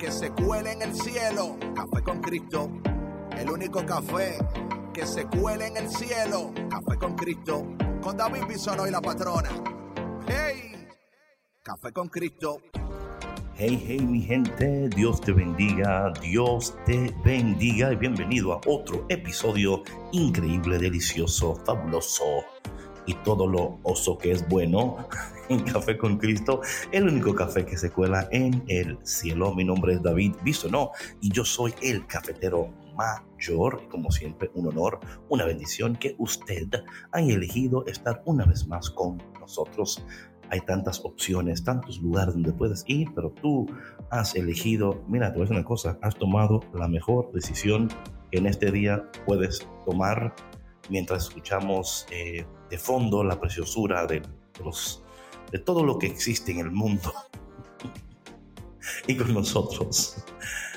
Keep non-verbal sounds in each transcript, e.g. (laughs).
que se cuele en el cielo. Café con Cristo. El único café que se cuele en el cielo. Café con Cristo. Con David Bisono y la patrona. ¡Hey! Café con Cristo. Hey, hey, mi gente, Dios te bendiga, Dios te bendiga y bienvenido a otro episodio increíble, delicioso, fabuloso y todo lo oso que es bueno en Café con Cristo, el único café que se cuela en el cielo. Mi nombre es David no y yo soy el cafetero mayor. Como siempre, un honor, una bendición que usted haya elegido estar una vez más con nosotros. Hay tantas opciones, tantos lugares donde puedes ir, pero tú has elegido, mira, te voy a decir una cosa, has tomado la mejor decisión que en este día puedes tomar mientras escuchamos eh, de fondo la preciosura de, los, de todo lo que existe en el mundo. y con nosotros,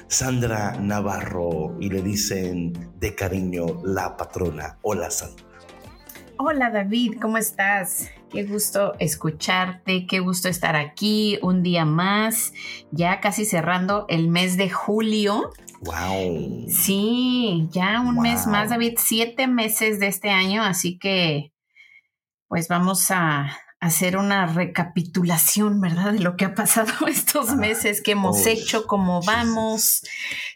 Sandra Navarro, y le dicen de cariño la patrona. Hola, Sandra. Hola David, ¿cómo estás? Qué gusto escucharte, qué gusto estar aquí un día más, ya casi cerrando el mes de julio. Wow. Sí, ya un mes más, David, siete meses de este año, así que pues vamos a hacer una recapitulación, ¿verdad? De lo que ha pasado (laughs) estos meses, qué hemos hecho, cómo vamos,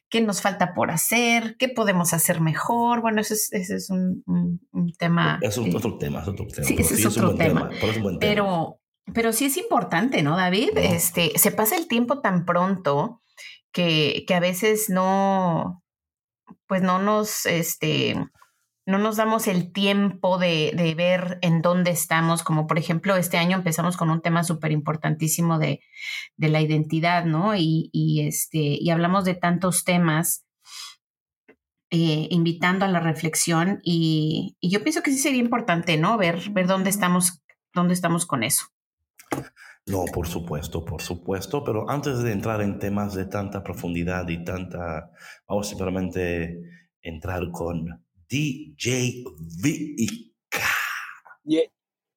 qué nos falta por hacer, qué podemos hacer mejor. Bueno, ese es, un, tema. Es otro tema, es otro tema. Sí, ese es otro tema. Pero, pero sí es importante, ¿no, David? Este, se pasa el tiempo tan pronto que, que a veces no, pues no nos, este, no nos damos el tiempo de, de, ver en dónde estamos, como por ejemplo este año empezamos con un tema súper importantísimo de, de, la identidad, ¿no? Y, y, este, y hablamos de tantos temas, eh, invitando a la reflexión y, y, yo pienso que sí sería importante, ¿no? Ver, ver dónde estamos, dónde estamos con eso. No, por supuesto, por supuesto, pero antes de entrar en temas de tanta profundidad y tanta, vamos simplemente entrar con DJ Vika. Yeah,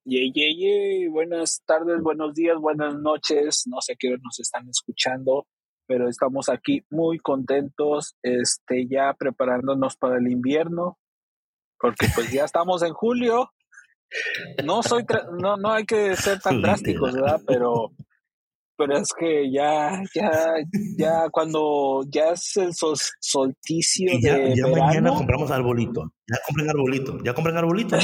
yeah, yeah, Buenas tardes, buenos días, buenas noches. No sé qué nos están escuchando, pero estamos aquí muy contentos, este, ya preparándonos para el invierno, porque pues ya estamos en julio no soy, no, no hay que ser tan (laughs) drásticos, ¿verdad? Pero, pero es que ya, ya, ya cuando ya es el solsticio ya, de ya mañana compramos arbolito, ya compren arbolito, ya compren arbolito.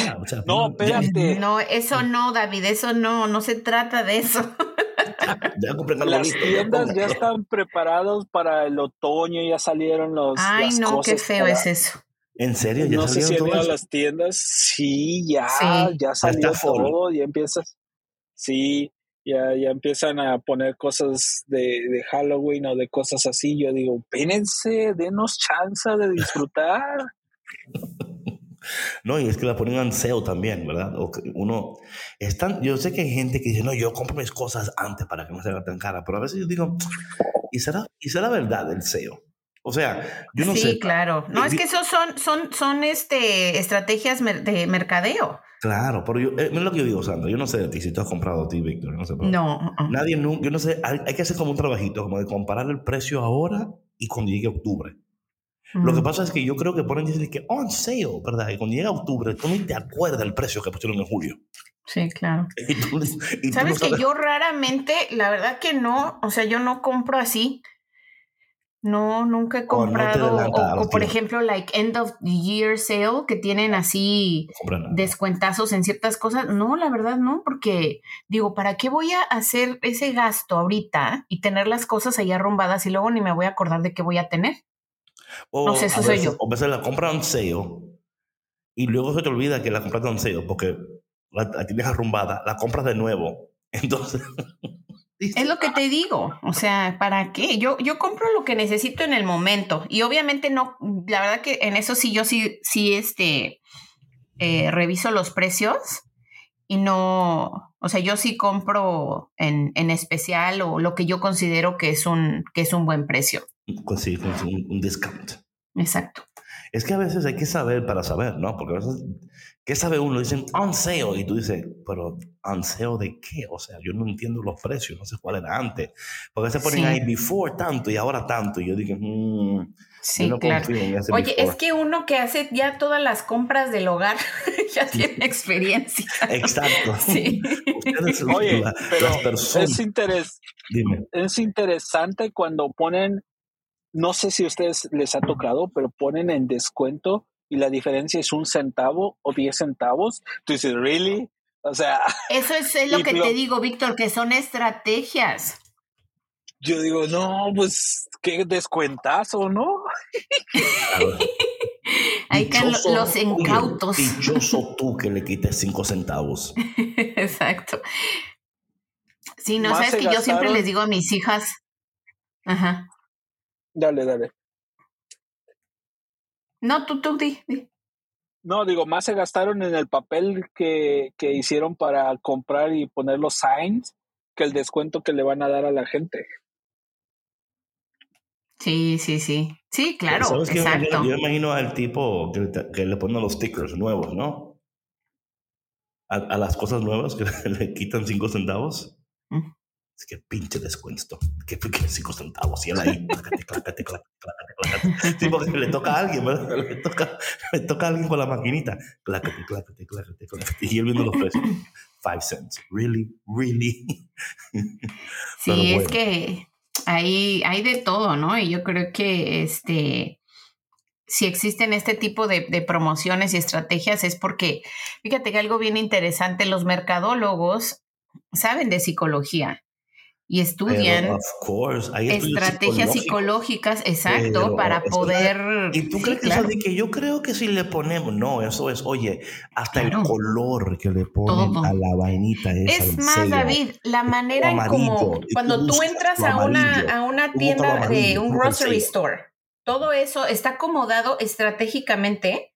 no, espérate. No, eso no, David, eso no, no se trata de eso. (laughs) ya compren arbolito. Las tiendas ya, están preparados para el otoño, ya salieron los. Ay, no, qué feo es eso. ¿En serio? ¿Ya no sé si han a las tiendas. Sí, ya, ya salió todo, ya empiezas. Sí, ya, ya empiezan a poner cosas de, de, Halloween o de cosas así. Yo digo, pénense, denos chance de disfrutar. no, y es que la ponen en SEO también, ¿verdad? Uno, están, yo sé que hay gente que dice, no, yo compro mis cosas antes para que no se haga tan cara, pero a veces yo digo, ¿y será, ¿y será verdad el SEO? O sea, yo no sí, sé. Sí, claro. No, es que esos son, son, son este, estrategias de mercadeo. Claro, pero yo, eh, lo que yo digo, Sandra, yo no sé de ti si tú has comprado a ti, Víctor, no sé. no. Uh-uh. Nadie, yo no sé, hay, que hacer como un trabajito, como de comparar el precio ahora y cuando llegue octubre. Lo que pasa es que yo creo que ponen decir que on sale, ¿verdad? Y cuando llega octubre, tú no te acuerdas del precio que pusieron en julio. Sí, claro. (laughs) ¿Sabes que yo raramente, la verdad que no, o sea, yo no compro así. No, nunca he comprado. o, por ejemplo, like end of year sale, que tienen así descuentazos en ciertas cosas. No, la verdad no, porque digo, ¿para qué voy a hacer ese gasto ahorita y tener las cosas ahí arrumbadas y luego ni me voy a acordar de qué voy a tener? O, no sé, eso soy yo. O a veces la compran sale y luego se te olvida que la compraste en sale porque la, tienes arrumbada, la compras de nuevo. (laughs) Entonces... Es lo que te digo, o sea, ¿para qué? Yo, yo compro lo que necesito en el momento y obviamente no, la verdad que en eso sí, yo sí, sí, este, eh, reviso los precios y no, o sea, yo sí compro en, en, especial o lo que yo considero que es un, que es un buen precio. Sí, un, un discount. Exacto. Es que a veces hay que saber para saber, ¿no? Porque a veces ¿Qué sabe uno? Dicen on sale y tú dices, pero on sale de qué? O sea, yo no entiendo los precios, no sé cuál era antes. Porque se ponen ahí before tanto y ahora tanto. Y yo dije, mmm, sí, claro. Oye, es que uno que hace ya todas las compras del hogar (laughs) ya tiene experiencia. Exacto. (laughs) Sí. Oye, pero Es, interes Dime. es interesante cuando ponen, no sé si a ustedes les ha tocado, pero ponen en descuento y la diferencia es un centavo o diez centavos, tú dices, ¿really? O sea. (laughs) Eso es lo que te digo, Víctor, que son estrategias. Yo digo, no, pues qué descuentazo, ¿no? Hay (laughs) que los incautos. Dichoso tú que le (laughs) quites cinco centavos. Exacto. Sí, no sabes que yo siempre les digo a mis hijas. Ajá. Dale, dale. No, tú, tú, di, No, digo, más se gastaron en el papel que, que hicieron para comprar y poner los signs que el descuento que le van a dar a la gente. Sí, sí, sí. Sí, claro, exacto. Yo, imagino al tipo que, que, le ponen los stickers nuevos, ¿no? A, a las cosas nuevas que (laughs) le quitan cinco centavos. Mm. Es que pinche descuento. Que, que cinco centavos. Y él ahí, clácate, clácate, Sí, porque le toca a alguien, ¿verdad? (laughs) Le toca, le toca a alguien con la maquinita. Clácate, clácate, clácate, clácate. Y él viendo los precios. Five cents. Really, really. (laughs) Sí, es que hay, hay de todo, ¿no? Y yo creo que este si existen este tipo de, de, promociones y estrategias es porque, fíjate que algo bien interesante, los mercadólogos saben de psicología y estudian estrategias psicológicas, exacto, para poder... ¿Y tú crees que eso de que yo creo que si le ponemos, no, eso es, oye, hasta el color que le ponen a la vainita Es más, David, la manera en como cuando tú, entras a una, a una tienda de un grocery store, todo eso está acomodado estratégicamente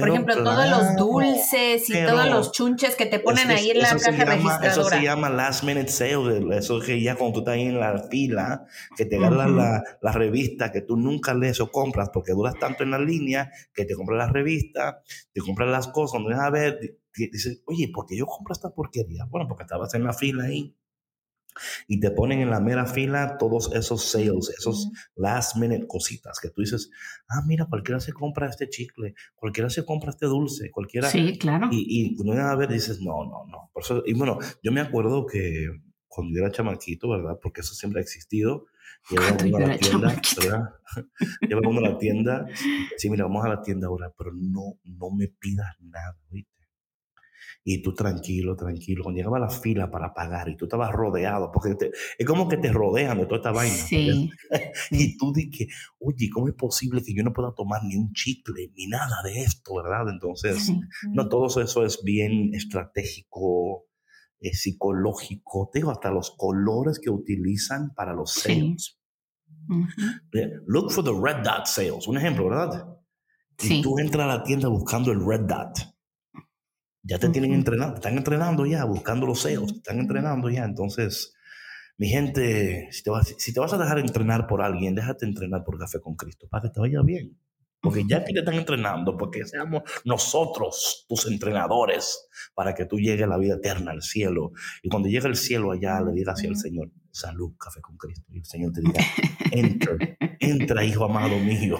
por ejemplo, todos los dulces y todos los chunches que te ponen ahí en la caja registradora. Eso se llama last minute sale. Eso que ya cuando tú estás ahí en la fila, que te ganan la, la, revista que tú nunca lees o compras porque duras tanto en la línea, que te compras la revista, te compras las cosas, vienes a ver, dices, oye, ¿por qué yo compro esta porquería? Bueno, porque estabas en la fila ahí y te ponen en la mera fila todos esos sales, esos last minute cositas que tú dices, ah, mira, cualquiera se compra este chicle, cualquiera se compra este dulce, cualquiera. Sí, claro. Y, y cuando a ver, dices, no, no, no. Por eso, y bueno, yo me acuerdo que cuando yo era chamaquito, ¿verdad? Porque eso siempre ha existido. (laughs) Llevaba uno a la tienda, ¿verdad? (laughs) Llevaba uno a la tienda. Sí, mira, vamos a la tienda ahora, pero no, no me pidas nada, ¿viste? Y tú tranquilo, tranquilo. Cuando llegaba la fila para pagar y tú estabas rodeado, porque es como que te rodean de toda esta vaina. Sí. (laughs) y tú dices, oye, ¿cómo es posible que yo no pueda tomar ni un chicle ni nada de esto, verdad? Entonces, no, todo eso es bien estratégico, es eh, psicológico. Te digo, hasta los colores que utilizan para los sales. Look for the red dot sales. Un ejemplo, ¿verdad? Y tú entras a la tienda buscando el red dot ya te tienen entrenado, están entrenando ya, buscando los CEOs, están entrenando ya. Entonces, mi gente, si te, vas, si te vas a dejar entrenar por alguien, déjate entrenar por Café con Cristo para que te vaya bien. Porque ya que te están entrenando, porque seamos nosotros tus entrenadores para que tú llegues a la vida eterna, al cielo. Y cuando llegue al cielo allá, le digas así al Señor, salud, café con Cristo. Y el Señor te diga, entra, entra, hijo amado mío,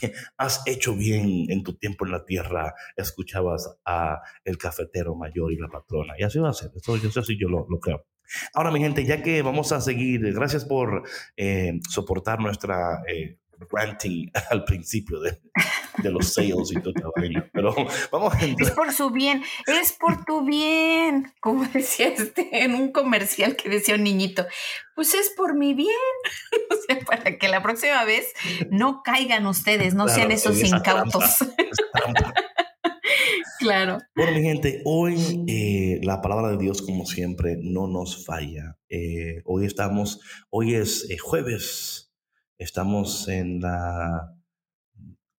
que has hecho bien en tu tiempo en la tierra. Escuchabas a el cafetero mayor y la patrona. Y así va a ser. Eso, eso sí yo lo, lo creo. Ahora, mi gente, ya que vamos a seguir, gracias por eh, soportar nuestra eh, ranting (laughs) al principio de, de los sales y toda vaina. Pero vamos a Es por su bien, es por tu bien. Como decía este en un comercial que decía un niñito, pues es por mi bien. (laughs) o sea, para que la próxima vez no caigan ustedes, no sean esos incautos. (laughs) Claro. Bueno, mi gente, hoy eh, la palabra de Dios, como siempre, no nos falla. Eh, hoy estamos, hoy es eh, jueves, estamos en la,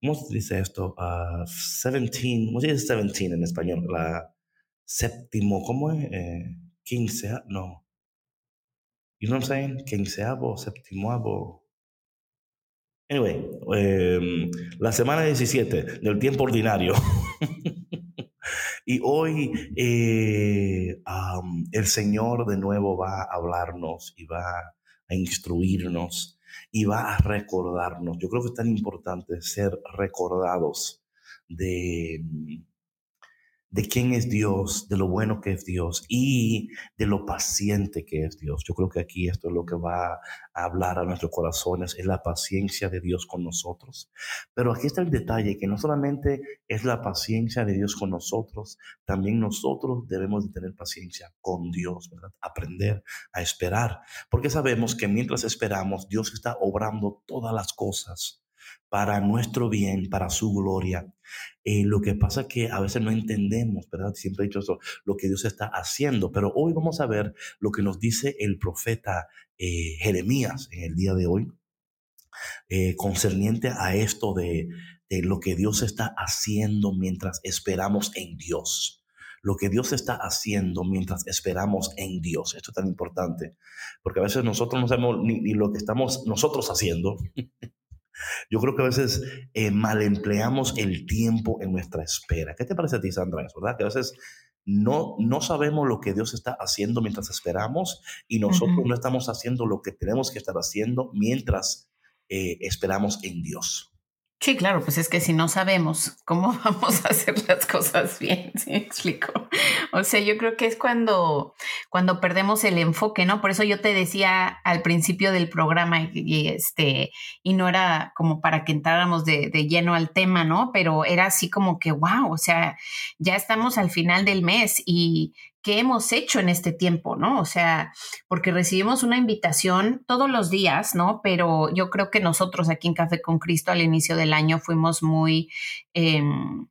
¿cómo se dice esto? 17, ¿cómo se dice 17 en español? La séptimo, ¿cómo es? quince, no. You know what I'm saying? Quinceavo, séptimo. Anyway, em, la semana 17 del tiempo ordinario. (laughs) y hoy eh, el Señor de nuevo va a hablarnos y va a instruirnos y va a recordarnos. Yo creo que es tan importante ser recordados de de quién es Dios, de lo bueno que es Dios y de lo paciente que es Dios. Yo creo que aquí esto es lo que va a hablar a nuestros corazones, es la paciencia de Dios con nosotros. Pero aquí está el detalle, que no solamente es la paciencia de Dios con nosotros, también nosotros debemos de tener paciencia con Dios, ¿verdad? Aprender a esperar, porque sabemos que mientras esperamos, Dios está obrando todas las cosas para nuestro bien, para su gloria. Eh, lo que pasa es que a veces no entendemos, ¿verdad? Siempre he dicho eso, lo que Dios está haciendo, pero hoy vamos a ver lo que nos dice el profeta eh, Jeremías en el día de hoy, eh, concerniente a esto de, lo que Dios está haciendo mientras esperamos en Dios lo que Dios está haciendo mientras esperamos en Dios. Esto es tan importante, porque a veces nosotros no sabemos ni lo que estamos nosotros haciendo, (laughs) Yo creo que a veces eh, mal empleamos el tiempo en nuestra espera. ¿Qué te parece a ti, Sandra? Eso, ¿verdad? Que a veces no, no sabemos lo que Dios está haciendo mientras esperamos y nosotros no estamos haciendo lo que tenemos que estar haciendo mientras eh, esperamos en Dios. Sí, claro, pues es que si no sabemos cómo (laughs) vamos a hacer las cosas bien, ¿sí me explico? O sea, yo creo que es cuando, cuando perdemos el enfoque, ¿no? Por eso yo te decía al principio del programa y, este, y no era como para que entráramos de, de, lleno al tema, ¿no? Pero era así como que, wow, o sea, ya estamos al final del mes y qué hemos hecho en este tiempo, ¿no? O sea, porque recibimos una invitación todos los días, ¿no? Pero yo creo que nosotros aquí en Café con Cristo al inicio del año fuimos muy, em,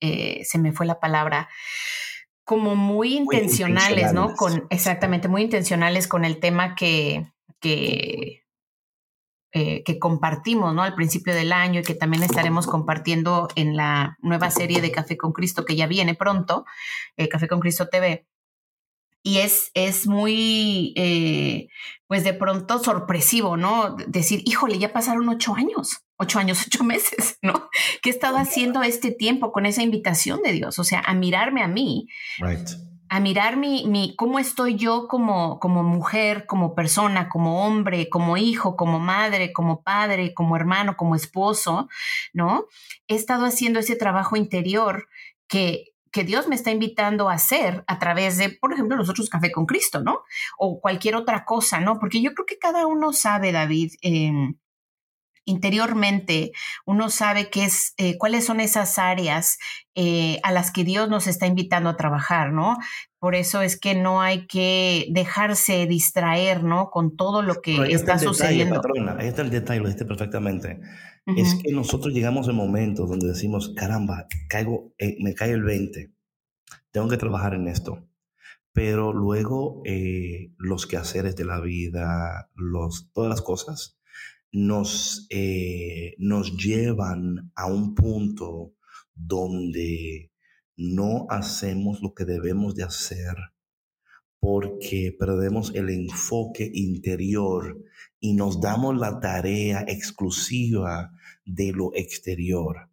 eh, se me fue la palabra, como muy intencionales, ¿no? Con, exactamente, muy intencionales con el tema que, que eh, que compartimos ¿no? al principio del año y que también estaremos compartiendo en la nueva serie de Café con Cristo que ya viene pronto, eh, Café con Cristo TV. Y es, es muy, eh, pues de pronto sorpresivo, ¿no? Decir, híjole, ya pasaron ocho años, ocho años, ocho (laughs) meses, ¿no? ¿Qué he estado haciendo este tiempo con esa invitación de Dios? O sea, a mirarme a mí. Right a mirar mi, mi, cómo estoy yo como, como mujer, como persona, como hombre, como hijo, como madre, como padre, como hermano, como esposo, ¿no? He estado haciendo ese trabajo interior que, que Dios me está invitando a hacer a través de, por ejemplo, nosotros Café con Cristo, ¿no? O cualquier otra cosa, ¿no? Porque yo creo que cada uno sabe, David, eh, interiormente uno sabe qué es, eh, cuáles son esas áreas eh, a las que Dios nos está invitando a trabajar, ¿no? Por eso es que no hay que dejarse distraer, ¿no? Con todo lo que está, sucediendo. ahí está el detalle, lo dijiste perfectamente. Es que nosotros llegamos en momentos donde decimos, caramba, caigo, eh, me cae el 20, tengo que trabajar en esto. Pero luego los quehaceres de la vida, los, todas las cosas, nos, eh, nos llevan a un punto donde no hacemos lo que debemos de hacer porque perdemos el enfoque interior y nos damos la tarea exclusiva de lo exterior.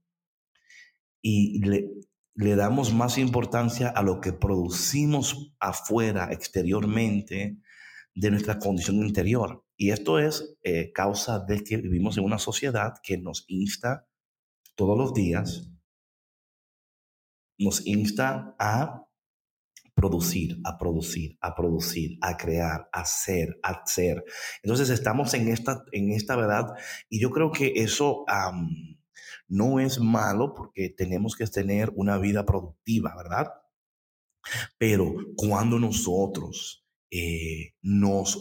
Y le, le damos más importancia a lo que producimos afuera, exteriormente, de nuestra condición interior. Y esto es eh, causa de que vivimos en una sociedad que nos insta todos los días, nos insta a producir, a producir, a producir, a crear, a hacer, a hacer. Entonces estamos en esta, en esta verdad y yo creo que eso no es malo porque tenemos que tener una vida productiva, ¿verdad? Pero cuando nosotros eh, nos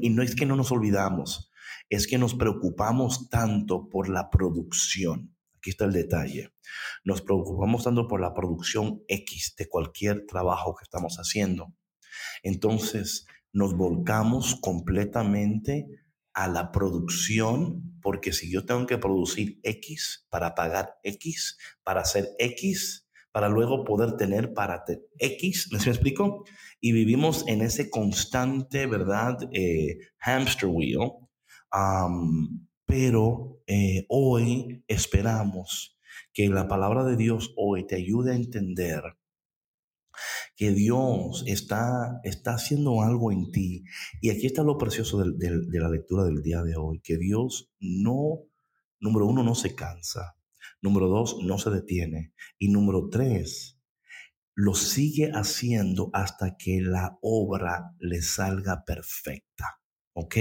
y no es que no nos olvidamos, es que nos preocupamos tanto por la producción. Aquí está el detalle. Nos preocupamos tanto por la producción X de cualquier trabajo que estamos haciendo. Entonces, nos volcamos completamente a la producción, porque si yo tengo que producir X para pagar X, para hacer X, para luego poder tener para X, ¿me explico? Y vivimos en ese constante, ¿verdad? Eh, hamster wheel. pero eh, hoy esperamos que la palabra de Dios hoy te ayude a entender que Dios está, está haciendo algo en ti. Y aquí está lo precioso de, la lectura del día de hoy, que Dios no, número uno, no se cansa, número dos, no se detiene, y número tres, lo sigue haciendo hasta que la obra le salga perfecta. ¿Ok?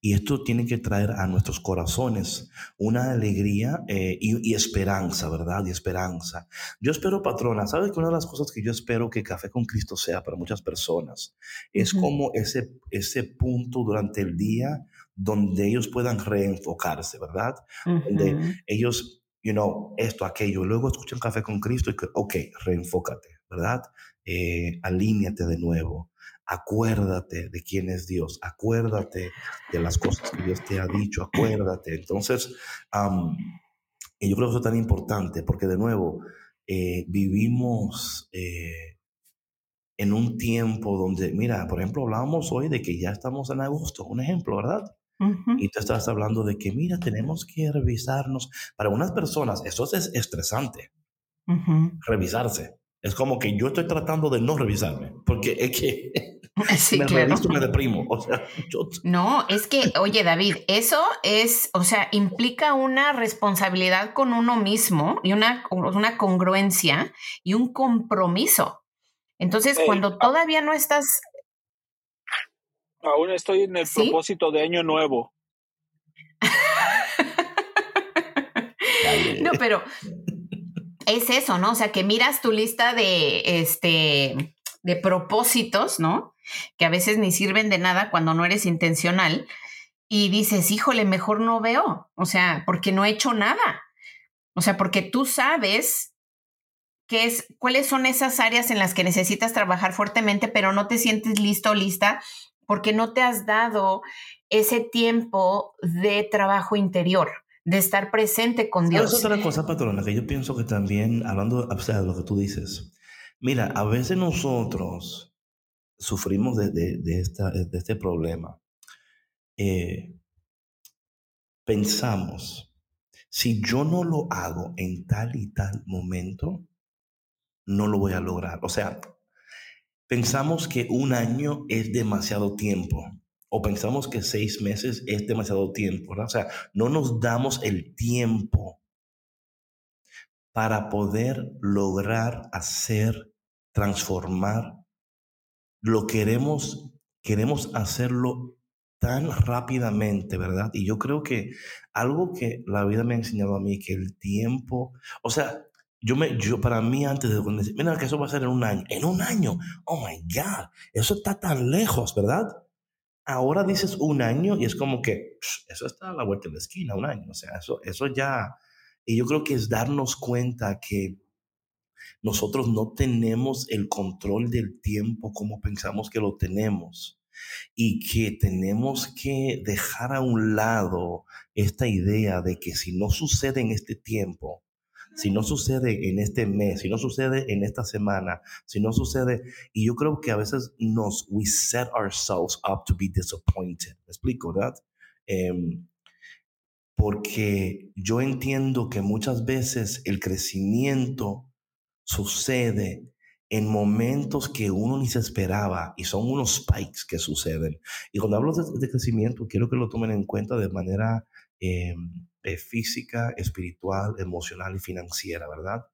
Y esto tiene que traer a nuestros corazones una alegría eh, y, esperanza, ¿verdad? Y esperanza. Yo espero, patrona, ¿sabes que una de las cosas que yo espero que Café con Cristo sea para muchas personas es como ese, ese punto durante el día donde ellos puedan reenfocarse, ¿verdad? Donde ellos, you know, esto, aquello, luego escuchan Café con Cristo y que, ok, reenfócate, ¿verdad? Eh, alíñate de nuevo acuérdate de quién es Dios, acuérdate de las cosas que Dios te ha dicho, acuérdate. Entonces, y yo creo que eso es tan importante porque de nuevo, eh, vivimos eh, en un tiempo donde, mira, por ejemplo, hablábamos hoy de que ya estamos en agosto, un ejemplo, ¿verdad? Y tú estás hablando de que, mira, tenemos que revisarnos. Para unas personas eso es estresante, revisarse. Es como que yo estoy tratando de no revisarme, porque es que (laughs) Sí, me claro. me deprimo. (laughs) (laughs) No, es que, oye, David, eso es, o sea, implica una responsabilidad con uno mismo y una, una congruencia y un compromiso. Entonces, cuando ah todavía no estás. Aún estoy en el propósito de año nuevo. no, pero es eso, ¿no? O sea, que miras tu lista de este de propósitos, ¿no? Que a veces ni sirven de nada cuando no eres intencional y dices, híjole, mejor no veo, o sea, porque no he hecho nada. O sea, porque tú sabes qué es, cuáles son esas áreas en las que necesitas trabajar fuertemente, pero no te sientes listo o lista porque no te has dado ese tiempo de trabajo interior, de estar presente con Dios. Es otra cosa, patrona, que yo pienso que también, hablando o sea, de lo que tú dices, Mira, a veces nosotros sufrimos de, esta, de este problema. Eh, pensamos, si yo no lo hago en tal y tal momento, no lo voy a lograr. O sea, pensamos que un año es demasiado tiempo o pensamos que seis meses es demasiado tiempo. O sea, no nos damos el tiempo para poder lograr hacer, transformar. Lo queremos, queremos hacerlo tan rápidamente, ¿verdad? Y yo creo que algo que la vida me ha enseñado a mí, que el tiempo, o sea, yo me, yo para mí antes de decir, mira que eso va a ser en un año, en un año, oh my God, eso está tan lejos, ¿verdad? Ahora dices un año y es como que eso está a la vuelta de la esquina, un año, o sea, eso, eso ya, y yo creo que es darnos cuenta que nosotros no tenemos el control del tiempo como pensamos que lo tenemos y que tenemos que dejar a un lado esta idea de que si no sucede en este tiempo, si no sucede en este mes, si no sucede en esta semana, si no sucede, y yo creo que a veces nos, we set ourselves up to be disappointed. ¿Me explico, verdad? Em, porque yo entiendo que muchas veces el crecimiento sucede en momentos que uno ni se esperaba y son unos spikes que suceden. Y cuando hablo de, crecimiento, quiero que lo tomen en cuenta de manera eh, física, espiritual, emocional y financiera, ¿verdad?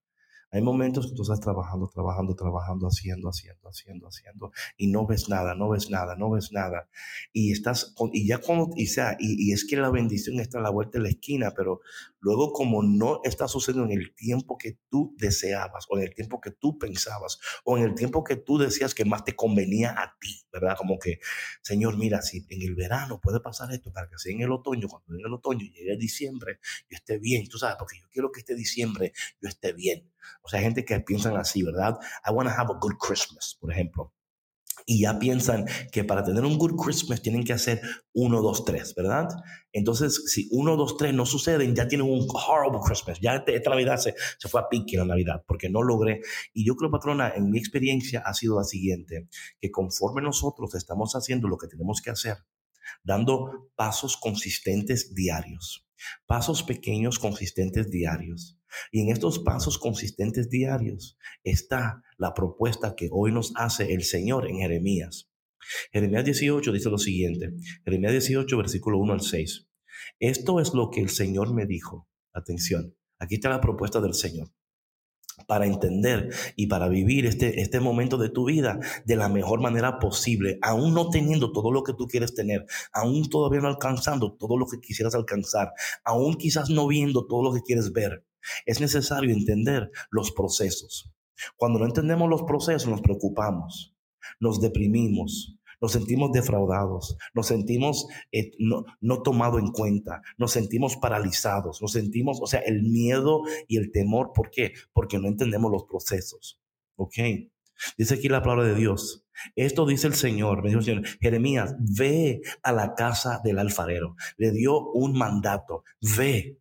Hay momentos que tú estás trabajando, trabajando, trabajando, haciendo, haciendo, haciendo, haciendo, y no ves nada, no ves nada, no ves nada. Y estás, y ya cuando, y, sea, y, es que la bendición está a la vuelta de la esquina, pero luego como no está sucediendo en el tiempo que tú deseabas o en el tiempo que tú pensabas o en el tiempo que tú decías que más te convenía a ti, ¿verdad? Como que, Señor, mira, si en el verano puede pasar esto para que sea en el otoño, cuando en el otoño llegue diciembre, yo esté bien, tú sabes, porque yo quiero que este diciembre yo esté bien. O sea, gente que piensan así, ¿verdad? I want to have a good Christmas, por ejemplo y ya piensan que para tener un good Christmas tienen que hacer uno, dos, tres, ¿verdad? Entonces, si uno, dos, tres no suceden, ya tienen un horrible Christmas. Ya esta Navidad se, se fue a pique la Navidad porque no logré. Y yo creo, patrona, en mi experiencia ha sido la siguiente, que conforme nosotros estamos haciendo lo que tenemos que hacer, dando pasos consistentes diarios, pasos pequeños consistentes diarios, y en estos pasos consistentes diarios está la propuesta que hoy nos hace el Señor en Jeremías. Jeremías 18 dice lo siguiente, Jeremías 18, versículo 1 al 6. Esto es lo que el Señor me dijo. Atención, aquí está la propuesta del Señor para entender y para vivir este, este momento de tu vida de la mejor manera posible, aún no teniendo todo lo que tú quieres tener, aún todavía no alcanzando todo lo que quisieras alcanzar, aún quizás no viendo todo lo que quieres ver. Es necesario entender los procesos. Cuando no entendemos los procesos nos preocupamos, nos deprimimos, nos sentimos defraudados, nos sentimos eh, no, no tomado en cuenta, nos sentimos paralizados, nos sentimos, o sea, el miedo y el temor. ¿Por qué? Porque no entendemos los procesos. ¿Ok? Dice aquí la palabra de Dios. Esto dice el Señor, me dijo el Señor, Jeremías, ve a la casa del alfarero. Le dio un mandato, ve,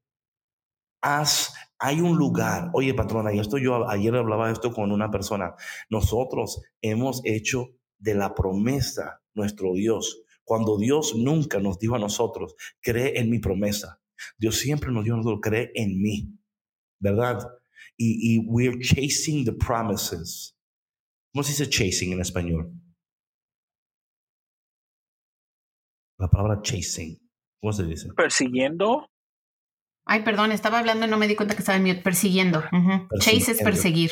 haz, hay un lugar. Oye, patrona, y esto yo ayer hablaba esto con una persona. Nosotros hemos hecho de la promesa nuestro Dios. Cuando Dios nunca nos dijo a nosotros, cree en mi promesa. Dios siempre nos dijo a nosotros, cree en mí. ¿Verdad? Y, y we're chasing the promises. ¿Cómo se dice chasing en español? La palabra chasing. ¿Cómo se dice? Persiguiendo. Ay, perdón, estaba hablando y no me di cuenta que estaba en mute. Persiguiendo. Chase es perseguir.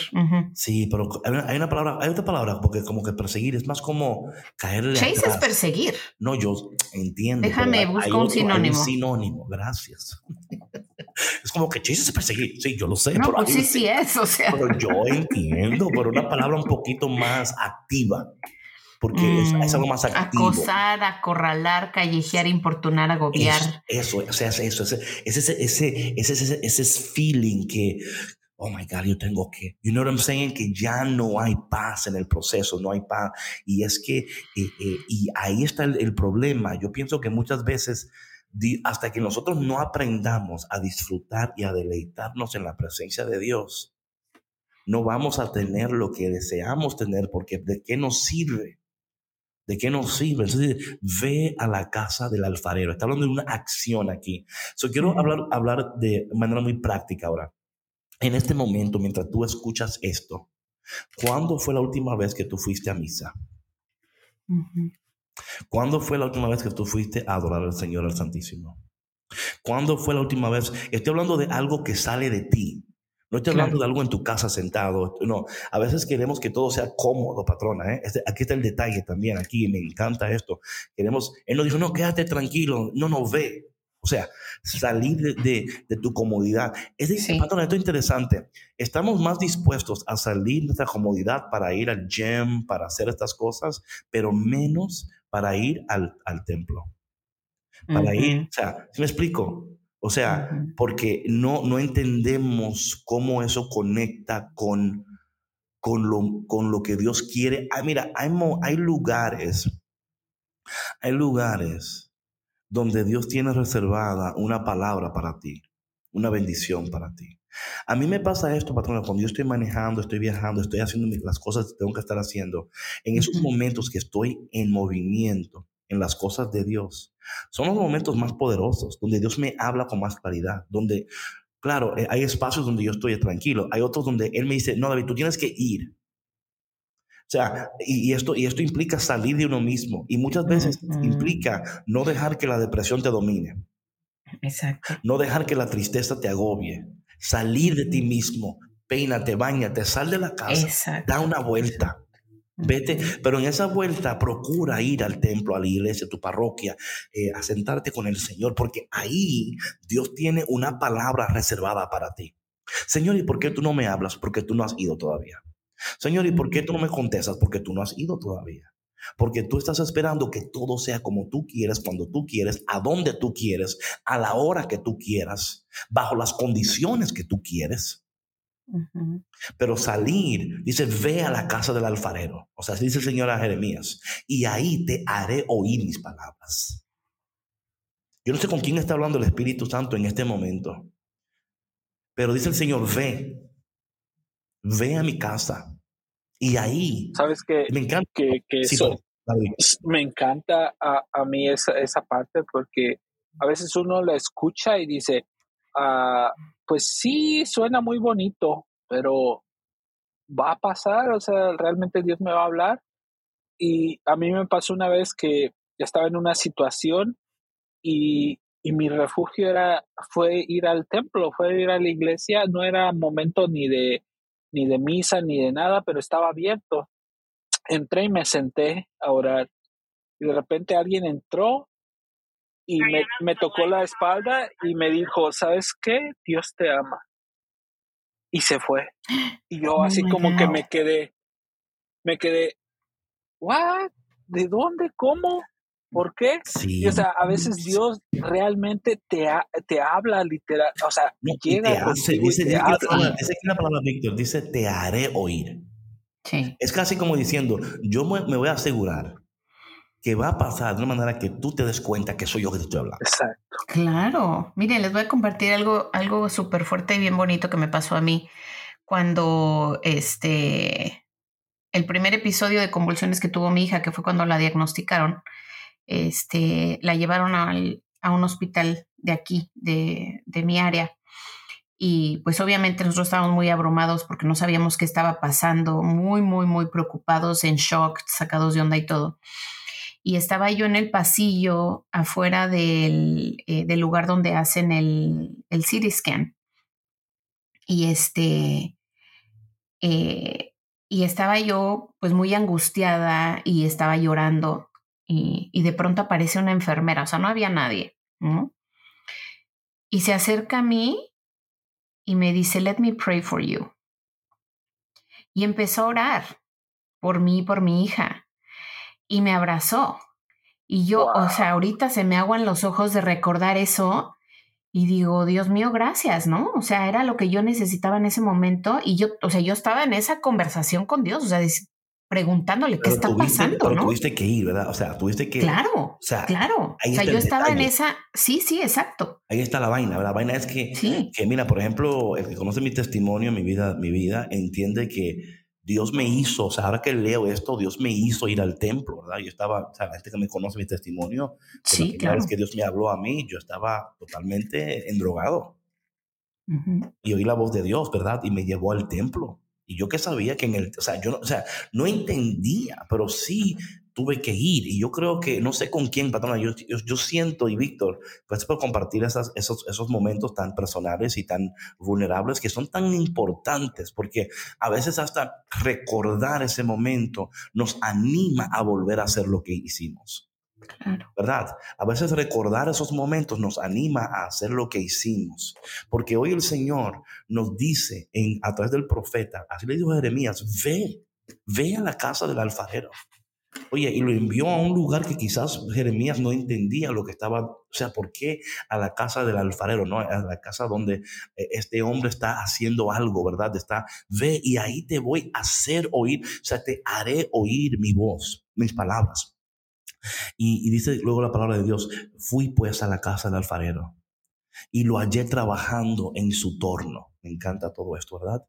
Sí, pero hay una, palabra, hay otra palabra, porque como que perseguir es más como caerle. Chase es perseguir. No, yo entiendo. Déjame buscar un sinónimo. un sinónimo, gracias. (laughs) es como que chase es perseguir. Sí, yo lo sé. No, pues sí, sí es, o sea. Pero yo (laughs) entiendo, pero una palabra un poquito más activa porque es, algo más activo. Acosar, acorralar, callejear, importunar, agobiar. Eso, o sea, eso, ese, ese, ese, ese, ese, feeling que, oh my God, yo tengo que, you know what I'm saying, que ya no hay paz en el proceso, no hay paz. Y es que, eh, eh, y ahí está el, el, problema. Yo pienso que muchas veces, hasta que nosotros no aprendamos a disfrutar y a deleitarnos en la presencia de Dios, no vamos a tener lo que deseamos tener, porque ¿de qué nos sirve? ¿De qué nos sirve? Entonces, ve a la casa del alfarero. Está hablando de una acción aquí. So, quiero hablar, hablar de manera muy práctica ahora. En este momento, mientras tú escuchas esto, ¿cuándo fue la última vez que tú fuiste a misa? ¿Cuándo fue la última vez que tú fuiste a adorar al Señor, al Santísimo? ¿Cuándo fue la última vez? Estoy hablando de algo que sale de ti. No estoy hablando de algo en tu casa sentado. No, a veces queremos que todo sea cómodo, patrona. ¿eh? Este, aquí está el detalle también. Aquí me encanta esto. Queremos, él nos dijo, no, quédate tranquilo. No, no, ve. O sea, salir de, de, tu comodidad. Es decir, patrona, esto es interesante. Estamos más dispuestos a salir de nuestra comodidad para ir al gym, para hacer estas cosas, pero menos para ir al, al templo. Para ir, o sea, si me explico? O sea, porque no, no entendemos cómo eso conecta con, con, lo, con lo que Dios quiere. Ah, mira, hay, hay lugares, hay lugares donde Dios tiene reservada una palabra para ti, una bendición para ti. A mí me pasa esto, patrona, cuando yo estoy manejando, estoy viajando, estoy haciendo las cosas que tengo que estar haciendo. En esos momentos que estoy en movimiento, en las cosas de Dios, son los momentos más poderosos, donde Dios me habla con más claridad, donde, claro, eh, hay espacios donde yo estoy tranquilo, hay otros donde Él me dice, no, David, tú tienes que ir. O sea, y, esto, y esto implica salir de uno mismo y muchas veces implica no dejar que la depresión te domine. Exacto. No dejar que la tristeza te agobie. Salir de ti mismo, peínate, bañate, sal de la casa, da una vuelta. Vete, pero en esa vuelta procura ir al templo, a la iglesia, a tu parroquia, eh, a sentarte con el Señor, porque ahí Dios tiene una palabra reservada para ti. Señor, ¿y por qué tú no me hablas? Porque tú no has ido todavía. Señor, ¿y por qué tú no me contestas? Porque tú no has ido todavía. Porque tú estás esperando que todo sea como tú quieres, cuando tú quieres, a donde tú quieres, a la hora que tú quieras, bajo las condiciones que tú quieres. Pero salir, dice, ve a la casa del alfarero. O sea, dice el Señor a Jeremías, y ahí te haré oír mis palabras. Yo no sé con quién está hablando el Espíritu Santo en este momento, pero dice el Señor, ve, ve a mi casa. Y ahí, ¿sabes que Me encanta. Que, me encanta a, a mí esa, esa parte porque a veces uno la escucha y dice, ah, pues sí, suena muy bonito, pero va a pasar, o sea, realmente Dios me va a hablar. Y a mí me pasó una vez que estaba en una situación y, y mi refugio era, fue ir al templo, fue ir a la iglesia, no era momento ni de, ni de misa ni de nada, pero estaba abierto. Entré y me senté a orar. Y de repente alguien entró y me, me tocó la espalda y me dijo, ¿sabes qué? Dios te ama. Y se fue. Y yo oh así como que me quedé, me quedé, ¿what? ¿De dónde? ¿Cómo? ¿Por qué? Sí. o sea, a veces Dios realmente te, te habla literal, o sea, llega. dice, dice, dice, la palabra, Víctor, dice, te haré oír. Sí. Es casi como diciendo, yo me, me voy a asegurar que va a pasar de una manera que tú te des cuenta que soy yo que te estoy hablando. Exacto. Claro. Miren, les voy a compartir algo, algo súper fuerte y bien bonito que me pasó a mí cuando este el primer episodio de convulsiones que tuvo mi hija, que fue cuando la diagnosticaron, este, la llevaron al, a un hospital de aquí, de, de mi área. Y pues obviamente nosotros estábamos muy abrumados porque no sabíamos qué estaba pasando, muy, muy, muy preocupados, en shock, sacados de onda y todo y estaba yo en el pasillo afuera del, eh, lugar donde hacen el, el CT scan. Y este, eh, y estaba yo pues muy angustiada y estaba llorando y, y, de pronto aparece una enfermera, o sea, no había nadie, Y se acerca a mí y me dice, let me pray for you. Y empezó a orar por mí y por mi hija y me abrazó. Y yo, o sea, ahorita se me aguan los ojos de recordar eso y digo, Dios mío, gracias, ¿no? O sea, era lo que yo necesitaba en ese momento y yo, o sea, yo estaba en esa conversación con Dios, o sea, preguntándole qué está pasando, pero ¿no? tuviste que ir, ¿verdad? O sea, tuviste que Claro. O sea, claro. o sea, yo estaba en esa, sí, sí, exacto. Ahí está la vaina, ¿verdad? La vaina es que, que mira, por ejemplo, el que conoce mi testimonio, mi vida, mi vida, entiende que Dios me hizo, o sea, ahora que leo esto, Dios me hizo ir al templo, ¿verdad? Yo estaba, o sea, la gente que me conoce mi testimonio, sí, la vez que Dios me habló a mí, yo estaba totalmente endrogado. Y oí la voz de Dios, ¿verdad? Y me llevó al templo. Y yo que sabía que en el, o sea, yo no, o sea, no entendía, pero sí tuve que ir. Y yo creo que, no sé con quién, patrona, yo, yo, siento, y Víctor, pues por compartir esas, esos, esos momentos tan personales y tan vulnerables que son tan importantes, porque a veces hasta recordar ese momento nos anima a volver a hacer lo que hicimos. ¿Verdad? A veces recordar esos momentos nos anima a hacer lo que hicimos. Porque hoy el Señor nos dice en, a través del profeta, así le dijo a Jeremías, ve, ve a la casa del alfarero. Oye, y lo envió a un lugar que quizás Jeremías no entendía lo que estaba, o sea, ¿por qué a la casa del alfarero, no? A la casa donde eh, este hombre está haciendo algo, ¿verdad? Está, ve y ahí te voy a hacer oír, o sea, te haré oír mi voz, mis palabras. Y, y dice luego la palabra de Dios, fui pues a la casa del alfarero y lo hallé trabajando en su torno. Me encanta todo esto, ¿verdad?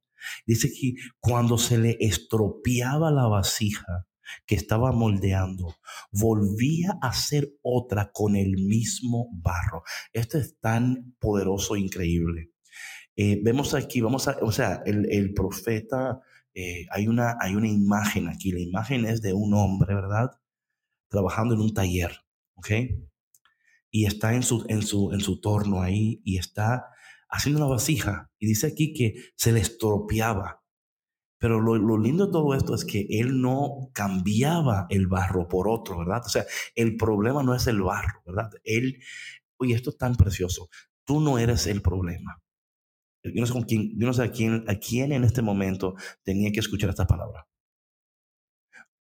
Dice que cuando se le estropeaba la vasija, que estaba moldeando volvía a hacer otra con el mismo barro. Esto es tan poderoso e increíble. Eh, vemos aquí, vamos a, o sea, el, profeta, eh, hay, una, hay una imagen aquí, la imagen es de un hombre, ¿verdad? Trabajando en un taller, ¿ok? Y está en su, en su, en su torno ahí y está haciendo una vasija. Y dice aquí que se le estropeaba Pero lo, lo, lindo de todo esto es que él no cambiaba el barro por otro, ¿verdad? O sea, el problema no es el barro, ¿verdad? Él, oye, esto es tan precioso. Tú no eres el problema. Yo no sé, con quién, yo no sé a, quién, a quién en este momento tenía que escuchar esta palabra.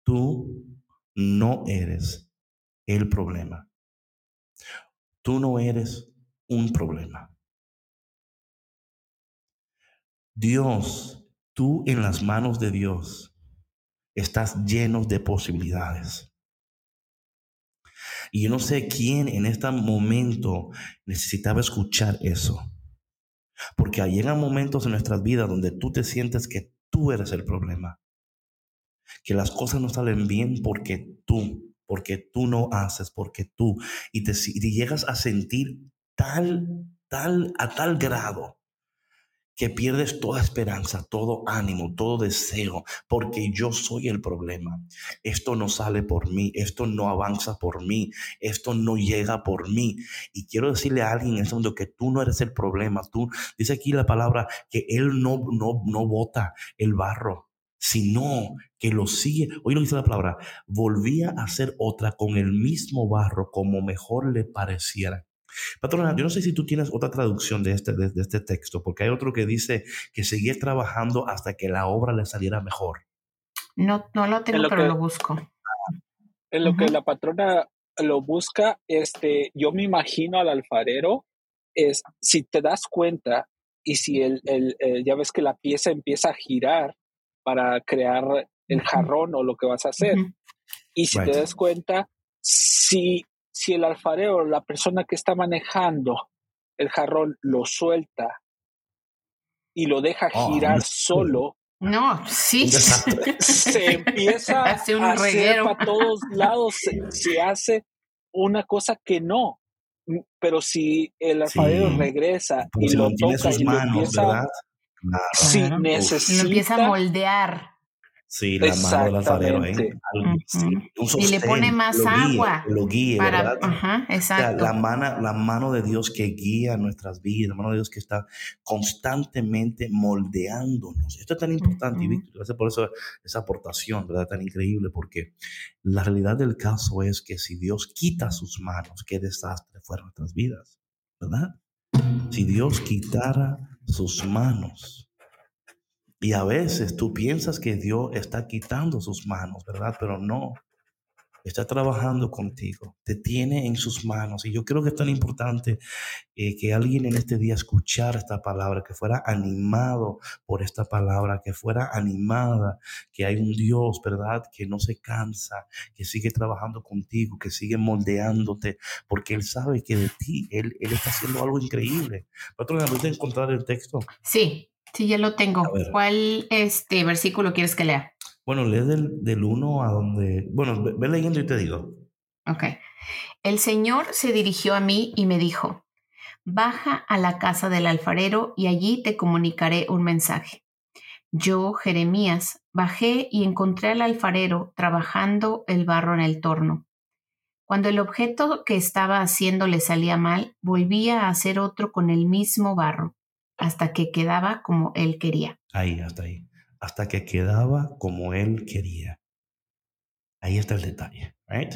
Tú no eres el problema. Tú no eres un problema. Dios Tú en las manos de Dios estás lleno de posibilidades. Y yo no sé quién en este momento necesitaba escuchar eso. Porque llegan momentos en nuestras vidas donde tú te sientes que tú eres el problema. Que las cosas no salen bien porque tú, porque tú no haces, porque tú. Y y te llegas a sentir tal, tal, a tal grado que pierdes toda esperanza, todo ánimo, todo deseo, porque yo soy el problema. Esto no sale por mí, esto no avanza por mí, esto no llega por mí. Y quiero decirle a alguien en este mundo que tú no eres el problema. Tú, dice aquí la palabra, que Él no, no, no bota el barro, sino que lo sigue. Hoy lo dice la palabra, volvía a hacer otra con el mismo barro como mejor le pareciera. Patrona, yo no sé si tú tienes otra traducción de este, de, este texto, porque hay otro que dice que seguía trabajando hasta que la obra le saliera mejor. No, no lo tengo, pero lo busco. En lo que la patrona lo busca, este, yo me imagino al alfarero, es, si te das cuenta y si el, el, ya ves que la pieza empieza a girar para crear el jarrón o lo que vas a hacer, y si te das cuenta, si si el alfarero, la persona que está manejando el jarrón, lo suelta y lo deja oh, girar solo, no, sí. Se (laughs) empieza a hacer para todos lados, se, hace una cosa que no. Pero si el alfarero regresa y lo toca y lo empieza, si necesita, lo empieza a moldear. Sí, la mano del alfarero ahí. y le pone más agua. lo guíe, ¿verdad? Ajá, exacto. la, mano, la mano de Dios que guía nuestras vidas, la mano de Dios que está constantemente moldeándonos. Esto es tan importante, y Víctor, gracias por eso, esa aportación, ¿verdad? Tan increíble, porque la realidad del caso es que si Dios quita sus manos, qué desastre fueron nuestras vidas, ¿verdad? Si Dios quitara sus manos, y a veces tú piensas que Dios está quitando sus manos, ¿verdad? Pero no. Está trabajando contigo, te tiene en sus manos. Y yo creo que es tan importante eh, que alguien en este día escuchara esta palabra, que fuera animado por esta palabra, que fuera animada, que hay un Dios, ¿verdad? Que no se cansa, que sigue trabajando contigo, que sigue moldeándote, porque Él sabe que de ti, Él, está haciendo algo increíble. ¿Patrona, ¿puedes encontrar el texto? Sí, Sí, ya lo tengo. ¿Cuál este versículo quieres que lea? Bueno, lee del, del 1 a donde... Bueno, ve, leyendo y te digo. Ok. El Señor se dirigió a mí y me dijo, baja a la casa del alfarero y allí te comunicaré un mensaje. Yo, Jeremías, bajé y encontré al alfarero trabajando el barro en el torno. Cuando el objeto que estaba haciendo le salía mal, volvía a hacer otro con el mismo barro hasta que quedaba como él quería. Ahí, hasta ahí. Hasta que quedaba como él quería. Ahí está el detalle, right?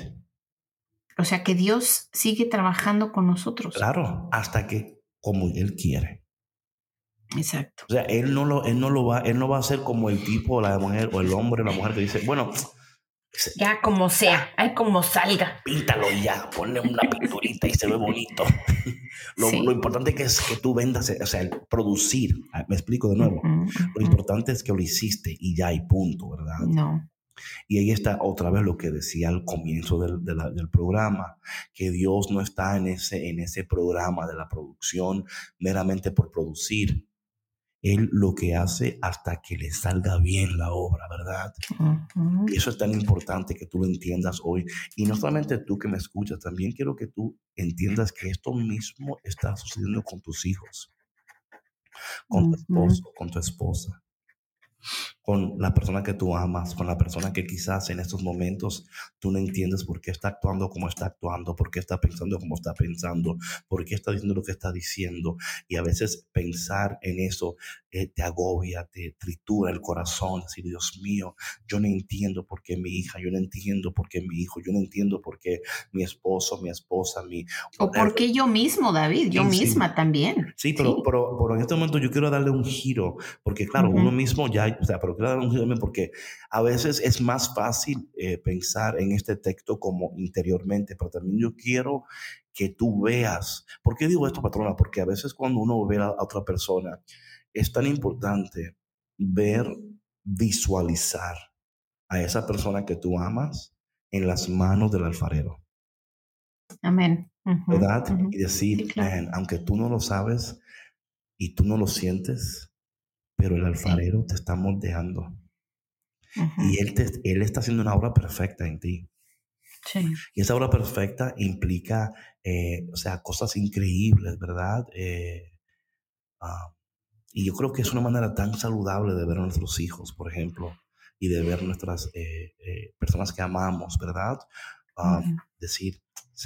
O sea que Dios sigue trabajando con nosotros. Claro, hasta que como él quiere. Exacto. O sea, él no lo, él no lo va, él no va a ser como el tipo, la mujer o el hombre, la mujer que dice, bueno, ya como sea, hay como salga. Píntalo ya, ponle una pinturita y se ve bonito. (laughs) lo, importante que es que tú vendas, o sea, el producir. Ah, me explico de nuevo. Lo importante es que lo hiciste y ya hay punto, ¿verdad? No. Y ahí está otra vez lo que decía al comienzo del, del, programa, que Dios no está en ese, en ese programa de la producción meramente por producir, él lo que hace hasta que le salga bien la obra, ¿verdad? Y eso es tan importante que tú lo entiendas hoy. Y no solamente tú que me escuchas, también quiero que tú entiendas que esto mismo está sucediendo con tus hijos, con tu esposo, con tu esposa. Con la persona que tú amas, con la persona que quizás en estos momentos tú no entiendes por qué está actuando como está actuando, por qué está pensando como está pensando, por qué está diciendo lo que está diciendo. Y a veces pensar en eso eh, te agobia, te tritura el corazón, decir, Dios mío, yo no entiendo por qué mi hija, yo no entiendo por qué mi hijo, yo no entiendo por qué mi esposo, mi esposa, mi... O por qué yo mismo, David, yo misma también. Sí, pero, Pero, en este momento yo quiero darle un giro, porque claro, uno mismo ya, o sea, pero quiero darle un giro porque a veces es más fácil eh, pensar en este texto como interiormente, pero también yo quiero que tú veas. ¿Por qué digo esto, patrona? Porque a veces cuando uno ve a otra persona, es tan importante ver, visualizar a esa persona que tú amas en las manos del alfarero. Amén. ¿Verdad? Y decir, aunque tú no lo sabes y tú no lo sientes, pero el alfarero te está moldeando. Y él, te, él está haciendo una obra perfecta en ti. Sí. Y esa obra perfecta implica, eh, o sea, cosas increíbles, ¿verdad? Eh, ah, y yo creo que es una manera tan saludable de ver a nuestros hijos, por ejemplo, y de ver nuestras eh, eh, personas que amamos, ¿verdad? Ah, decir,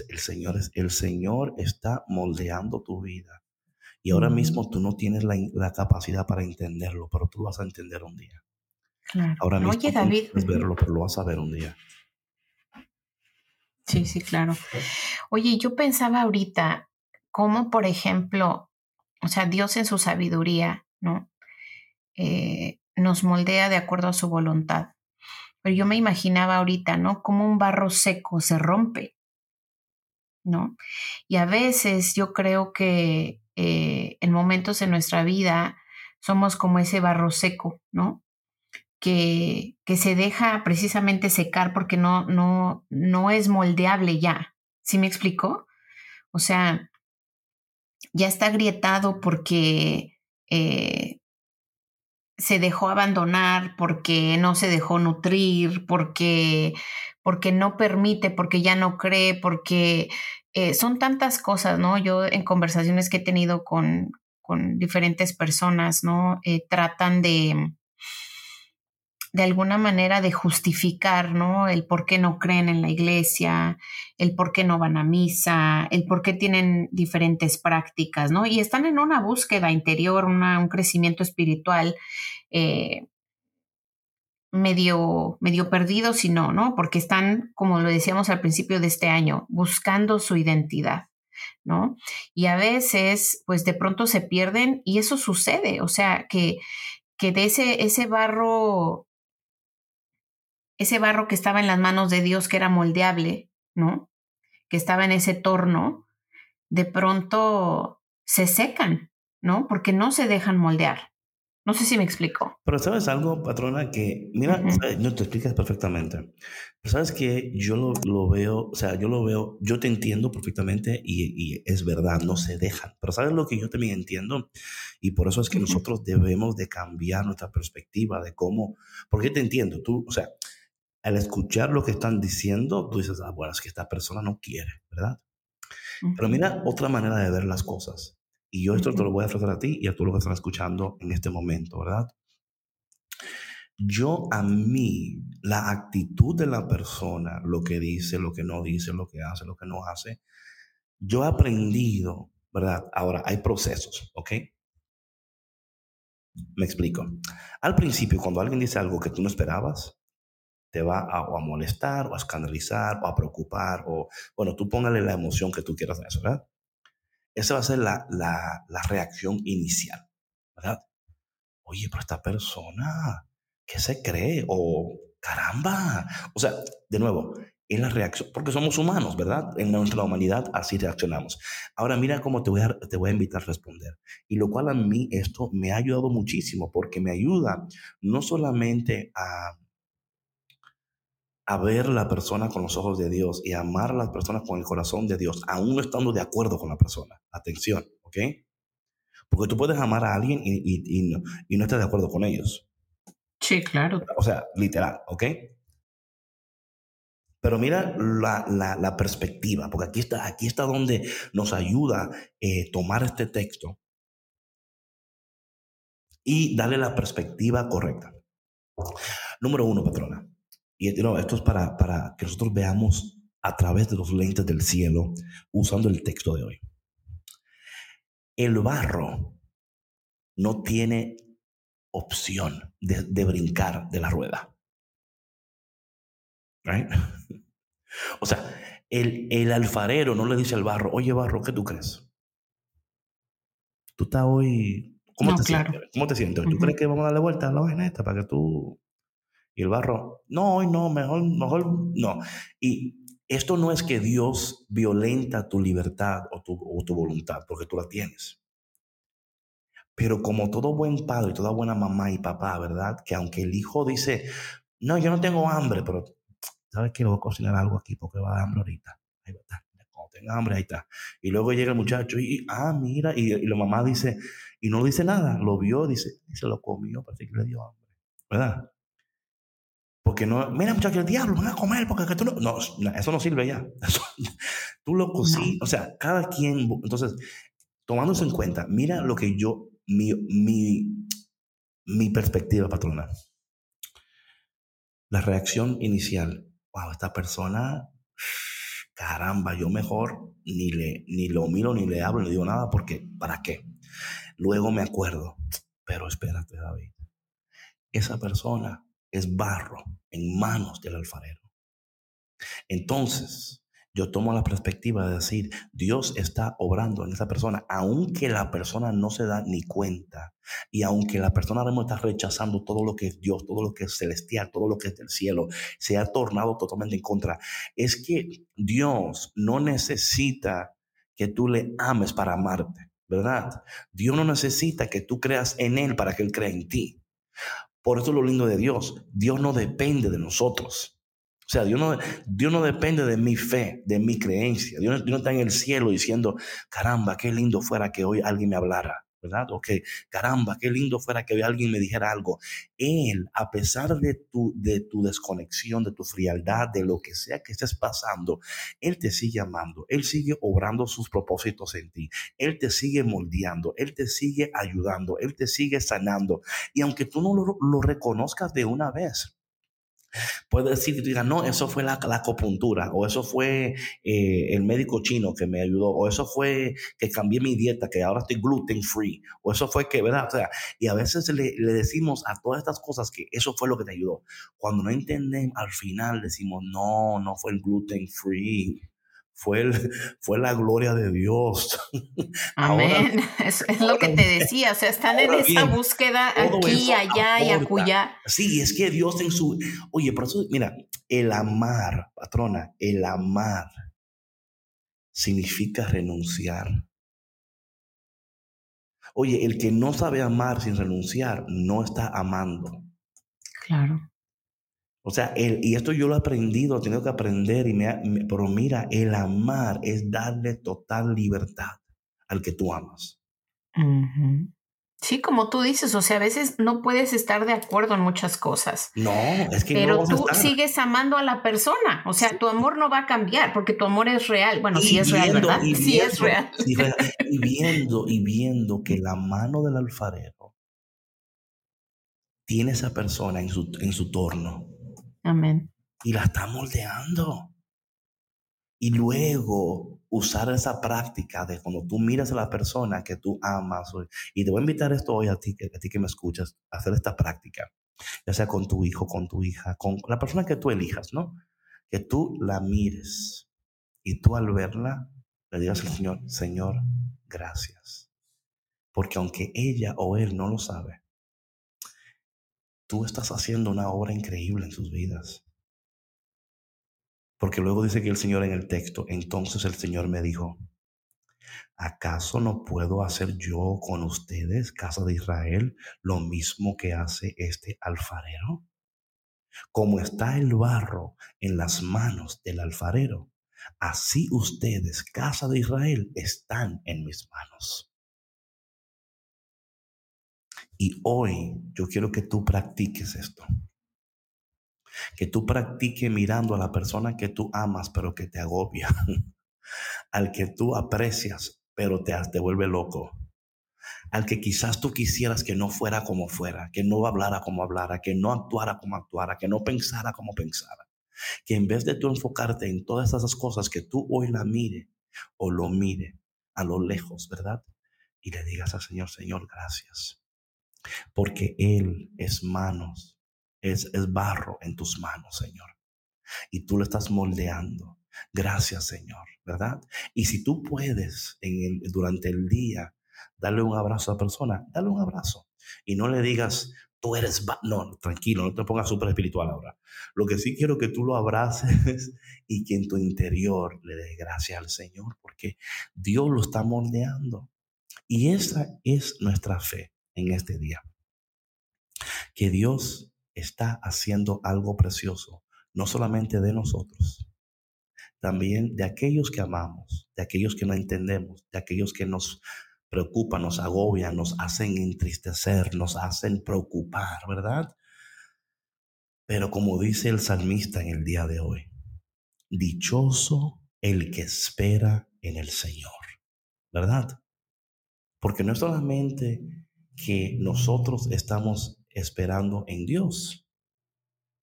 el Señor, es, el Señor está moldeando tu vida. Y ahora mismo tú no tienes la, capacidad para entenderlo, pero tú lo vas a entender un día. Claro. Ahora mismo Oye, David. No verlo, pero lo vas a ver un día. Sí, sí, claro. Oye, yo pensaba ahorita cómo, por ejemplo, o sea, Dios en su sabiduría, ¿no? Eh, nos moldea de acuerdo a su voluntad. Pero yo me imaginaba ahorita, ¿no? Como un barro seco se rompe, ¿no? Y a veces yo creo que eh, en momentos en nuestra vida somos como ese barro seco, ¿no? Que, que se deja precisamente secar porque no, no, no es moldeable ya. ¿Sí me explico? O sea, ya está agrietado porque eh, se dejó abandonar, porque no se dejó nutrir, porque, porque no permite, porque ya no cree, porque eh, son tantas cosas, ¿no? Yo en conversaciones que he tenido con, con diferentes personas, ¿no? Eh, tratan de, de alguna manera de justificar, ¿no? El por qué no creen en la iglesia, el por qué no van a misa, el por qué tienen diferentes prácticas, ¿no? Y están en una búsqueda interior, un crecimiento espiritual eh, medio, medio perdido, si no, ¿no? Porque están, como lo decíamos al principio de este año, buscando su identidad. ¿no? Y a veces, pues de pronto se pierden y eso sucede, o sea, que, que de ese, ese barro ese barro que estaba en las manos de Dios, que era moldeable, ¿no? Que estaba en ese torno, de pronto se secan, ¿no? Porque no se dejan moldear. No sé si me explico. Pero sabes algo, patrona, que, mira, no te explicas perfectamente. Pero sabes que yo lo, veo, o sea, yo lo veo, yo te entiendo perfectamente y, es verdad, no se dejan. Pero sabes lo que yo también entiendo y por eso es que nosotros debemos de cambiar nuestra perspectiva de cómo, porque te entiendo, tú, o sea, al escuchar lo que están diciendo, tú dices, ah, bueno, es que esta persona no quiere, ¿verdad? Pero mira otra manera de ver las cosas. Y yo esto te lo voy a ofrecer a ti y a todos los que están escuchando en este momento, ¿verdad? Yo a mí, la actitud de la persona, lo que dice, lo que no dice, lo que hace, lo que no hace, yo he aprendido, ¿verdad? Ahora, hay procesos, ¿ok? Me explico. Al principio, cuando alguien dice algo que tú no esperabas, te va a, a, molestar o a escandalizar o a preocupar o, bueno, tú póngale la emoción que tú quieras a eso, ¿verdad? Esa va a ser la, la, la reacción inicial, ¿verdad? Oye, pero esta persona, ¿qué se cree? O, caramba. O sea, de nuevo, es la reacción, porque somos humanos, ¿verdad? En nuestra humanidad así reaccionamos. Ahora mira cómo te voy, a, te voy a invitar a responder. Y lo cual a mí esto me ha ayudado muchísimo, porque me ayuda no solamente a a ver la persona con los ojos de Dios y amar a las personas con el corazón de Dios, aún no estando de acuerdo con la persona. Atención, ¿ok? Porque tú puedes amar a alguien y, y, no, y no estar de acuerdo con ellos. Sí, claro. O sea, literal, ¿ok? Pero mira la, la, la, perspectiva, porque aquí está, aquí está donde nos ayuda eh, tomar este texto y darle la perspectiva correcta. Número uno, patrona. Y esto es para, para que nosotros veamos a través de los lentes del cielo usando el texto de hoy. El barro no tiene opción de, brincar de la rueda. (laughs) O sea, el, el, alfarero no le dice al barro, oye barro, ¿qué tú crees? Tú estás hoy... ¿Cómo, te, sientes? ¿Cómo te sientes? ¿Tú crees que vamos a darle vuelta a la vaina esta para que tú... Y el barro, no, hoy no, mejor, mejor no. Y esto no es que Dios violenta tu libertad o tu, voluntad, porque tú la tienes. Pero como todo buen padre y toda buena mamá y papá, ¿verdad? Que aunque el hijo dice, no, yo no tengo hambre, pero ¿sabes qué? voy a cocinar algo aquí porque va a dar hambre ahorita. Ahí va. Cuando tenga hambre, ahí está. Y luego llega el muchacho y, ah, mira, y, y, la mamá dice, y no dice nada, lo vio, dice, y se lo comió, parece que le dio hambre, ¿verdad? Porque no, mira muchachos, el diablo, van a comer porque tú no, no, eso no sirve ya. (laughs) tú lo cocinas, o sea, cada quien, entonces, tomándose en cuenta, mira lo que yo, mi, mi, mi perspectiva, patrona. La reacción inicial, wow, esta persona, (sighs) caramba, yo mejor ni, le, ni lo miro, ni le hablo, ni digo nada, porque, ¿para qué? Luego me acuerdo, pero espérate, David, esa persona es barro en manos del alfarero. Entonces, yo tomo la perspectiva de decir, Dios está obrando en esa persona, aunque la persona no se da ni cuenta, y aunque la persona ahora está rechazando todo lo que es Dios, todo lo que es celestial, todo lo que es del cielo, se ha tornado totalmente en contra. Es que Dios no necesita que tú le ames para amarte, ¿verdad? Dios no necesita que tú creas en Él para que Él crea en ti. Por eso es lo lindo de Dios. Dios no depende de nosotros. O sea, Dios no, Dios no depende de mi fe, de mi creencia. Dios, Dios no está en el cielo diciendo, caramba, qué lindo fuera que hoy alguien me hablara. ¿Verdad? O que, caramba, qué lindo fuera que alguien me dijera algo. Él, a pesar de tu, de tu desconexión, de tu frialdad, de lo que sea que estés pasando, Él te sigue amando, Él sigue obrando sus propósitos en ti, Él te sigue moldeando, Él te sigue ayudando, Él te sigue sanando. Y aunque tú no lo, lo reconozcas de una vez, Puede decir, diga, no, eso fue la, la acupuntura, o eso fue eh, el médico chino que me ayudó, o eso fue que cambié mi dieta, que ahora estoy gluten free, o eso fue que, ¿verdad? O sea, y a veces le, le decimos a todas estas cosas que eso fue lo que te ayudó. Cuando no entendemos, al final decimos, no, no fue el gluten free fue, (laughs) fue la gloria de Dios. (laughs) Amén. (laughs) es, lo que te decía, o sea, están en esa búsqueda aquí, allá y acullá. Sí, es que Dios en su... Oye, por eso, mira, el amar, patrona, el amar significa renunciar. Oye, el que no sabe amar sin renunciar no está amando. Claro. O sea, el, y esto yo lo he aprendido, he tenido que aprender, y me, pero mira, el amar es darle total libertad al que tú amas. Sí, como tú dices, o sea, a veces no puedes estar de acuerdo en muchas cosas. No, es que Pero tú sigues amando a la persona, o sea, tu amor no va a cambiar porque tu amor es real. Bueno, sí es real, ¿verdad? Sí es real. (laughs) y viendo, y viendo que la mano del alfarero tiene esa persona en su, en su torno Amén. Y la está moldeando. Y luego usar esa práctica de cuando tú miras a la persona que tú amas. Y te voy a invitar esto hoy a ti, a ti que me escuchas, hacer esta práctica. Ya sea con tu hijo, con tu hija, con la persona que tú elijas, ¿no? Que tú la mires y tú al verla le digas al Señor, Señor, gracias. Porque aunque ella o él no lo sabe, tú estás haciendo una obra increíble en sus vidas. Porque luego dice que el Señor en el texto, entonces el Señor me dijo, ¿acaso no puedo hacer yo con ustedes, casa de Israel, lo mismo que hace este alfarero? Como está el barro en las manos del alfarero, así ustedes, casa de Israel, están en mis manos. Y hoy yo quiero que tú practiques esto. Que tú practiques mirando a la persona que tú amas, pero que te agobia. (laughs) Al que tú aprecias, pero te, te vuelve loco. al que quizás tú quisieras que no fuera como fuera, que no hablara como hablara, que no actuara como actuara, que no pensara como pensara. Que en vez de tú enfocarte en todas esas cosas, que tú hoy la mire o lo mire a lo lejos, ¿verdad? Y le digas al Señor, Señor, gracias. Porque Él es manos, es, es barro en tus manos, Señor. Y tú lo estás moldeando. Gracias, Señor, ¿verdad? Y si tú puedes en el, durante el día darle un abrazo a la persona, dale un abrazo. Y no le digas, tú eres... No, tranquilo, no te pongas súper espiritual ahora. Lo que sí quiero que tú lo abraces (laughs) y que en tu interior le des gracias al Señor, porque Dios lo está moldeando. Y esa es nuestra fe en este día. Que Dios está haciendo algo precioso, no solamente de nosotros, también de aquellos que amamos, de aquellos que no entendemos, de aquellos que nos preocupan, nos agobian, nos hacen entristecer, nos hacen preocupar, ¿verdad? Pero como dice el salmista en el día de hoy, dichoso el que espera en el Señor, ¿verdad? Porque no es solamente que nosotros estamos esperando en Dios,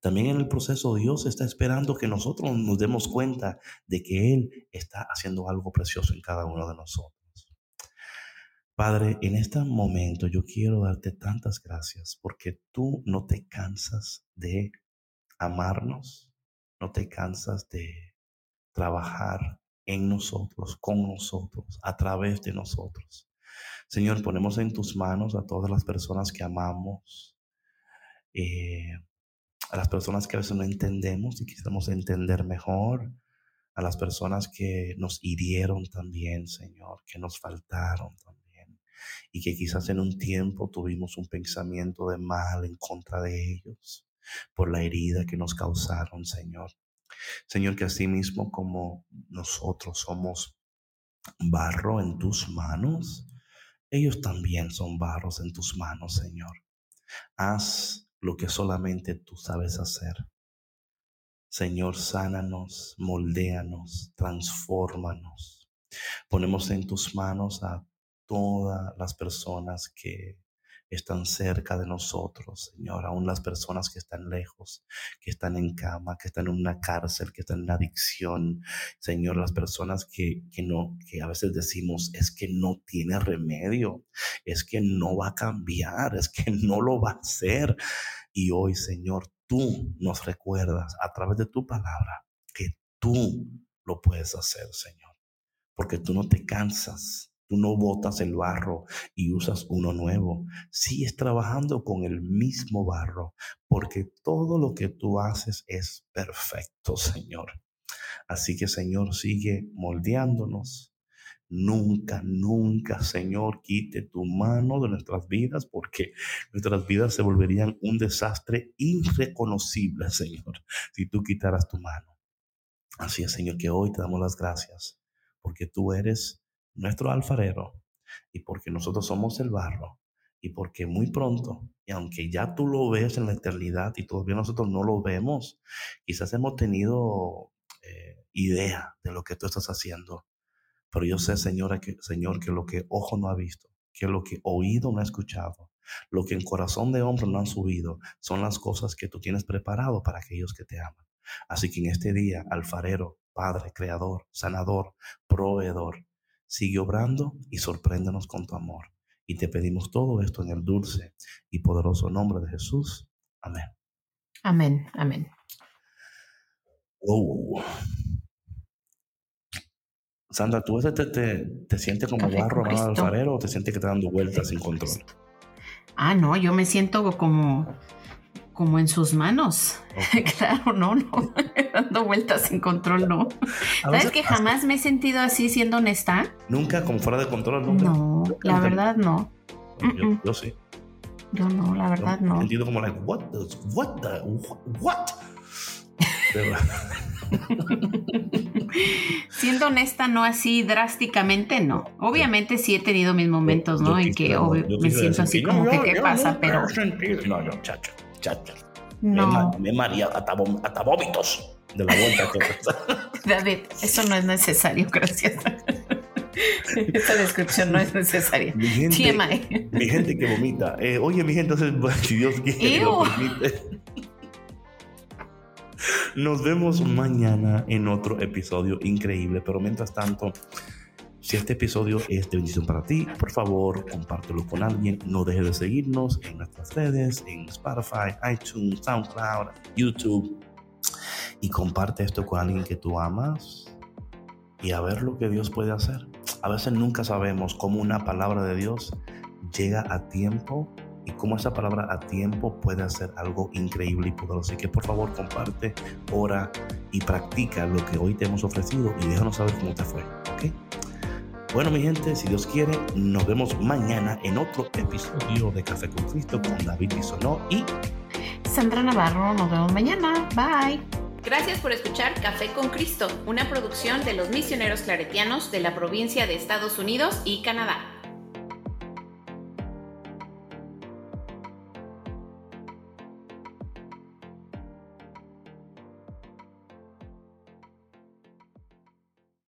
también en el proceso Dios está esperando que nosotros nos demos cuenta de que Él está haciendo algo precioso en cada uno de nosotros. Padre, en este momento yo quiero darte tantas gracias porque tú no te cansas de amarnos, no te cansas de trabajar en nosotros, con nosotros, a través de nosotros. Señor, ponemos en tus manos a todas las personas que amamos, eh, a las personas que a veces no entendemos y quisiéramos entender mejor, a las personas que nos hirieron también, Señor, que nos faltaron también y que quizás en un tiempo tuvimos un pensamiento de mal en contra de ellos por la herida que nos causaron, Señor. Señor, que así mismo como nosotros somos barro en tus manos, ellos también son barros en tus manos, Señor. Haz lo que solamente tú sabes hacer. Señor, sánanos, moldéanos, transfórmanos. Ponemos en tus manos a todas las personas que están cerca de nosotros, Señor, aún las personas que están lejos, que están en cama, que están en una cárcel, que están en adicción, Señor, las personas que, que no, que a veces decimos es que no tiene remedio, es que no va a cambiar, es que no lo va a hacer. Y hoy, Señor, tú nos recuerdas a través de tu palabra que tú lo puedes hacer, Señor, porque tú no te cansas Tú no botas el barro y usas uno nuevo. Sigues trabajando con el mismo barro, porque todo lo que tú haces es perfecto, Señor. Así que, Señor, sigue moldeándonos. Nunca, nunca, Señor, quite tu mano de nuestras vidas, porque nuestras vidas se volverían un desastre irreconocible, Señor, si tú quitaras tu mano. Así es, Señor, que hoy te damos las gracias, porque tú eres nuestro alfarero y porque nosotros somos el barro y porque muy pronto, y aunque ya tú lo ves en la eternidad y todavía nosotros no lo vemos, quizás hemos tenido eh, idea de lo que tú estás haciendo, pero yo sé, Señora, que, Señor, que lo que ojo no ha visto, que lo que oído no ha escuchado, lo que en corazón de hombre no han subido, son las cosas que tú tienes preparado para aquellos que te aman. Así que en este día, alfarero, Padre, Creador, Sanador, Proveedor, Sigue obrando y sorpréndenos con tu amor. Y te pedimos todo esto en el dulce y poderoso nombre de Jesús. Amén. Amén, amén. Sandra, ¿tú te, te, te sientes como barro al alfarero o te sientes que te dando vueltas sin control? Ah, no, yo me siento como como en sus manos. (laughs) claro, no, no, (laughs) dando vueltas sin control, no. ¿Sabes que jamás me he sentido así siendo honesta? Nunca, como fuera de control, nunca. No, la verdad no. Yo, sí. Yo no, la verdad no. He sentido como like, what the, what the, what? (laughs) Siendo honesta, no así drásticamente, no. Obviamente sí he tenido mis momentos, ¿no? en que me siento así como que, ¿qué pasa? Pero. No, no, chacho. No. Me, maría hasta, vómitos de la vuelta. (laughs) David, eso no es necesario, gracias. (laughs) Esta descripción no es necesaria. Mi gente, Mi gente que vomita. Eh, oye, mi gente, entonces, si Dios quiere, lo permite. Nos vemos mañana en otro episodio increíble. Pero mientras tanto, si este episodio es de bendición para ti, por favor, compártelo con alguien. No dejes de seguirnos en nuestras redes, en Spotify, iTunes, SoundCloud, YouTube. Y comparte esto con alguien que tú amas y a ver lo que Dios puede hacer. A veces nunca sabemos cómo una palabra de Dios llega a tiempo y cómo esa palabra a tiempo puede hacer algo increíble y poderoso. Así que por favor comparte, ora y practica lo que hoy te hemos ofrecido y déjanos saber cómo te fue. ¿ok? Bueno, mi gente, si Dios quiere, nos vemos mañana en otro episodio de Café con Cristo con David Bisonó y Sandra Navarro. Nos vemos mañana. Bye. Gracias por escuchar Café con Cristo, una producción de los misioneros claretianos de la provincia de Estados Unidos y Canadá.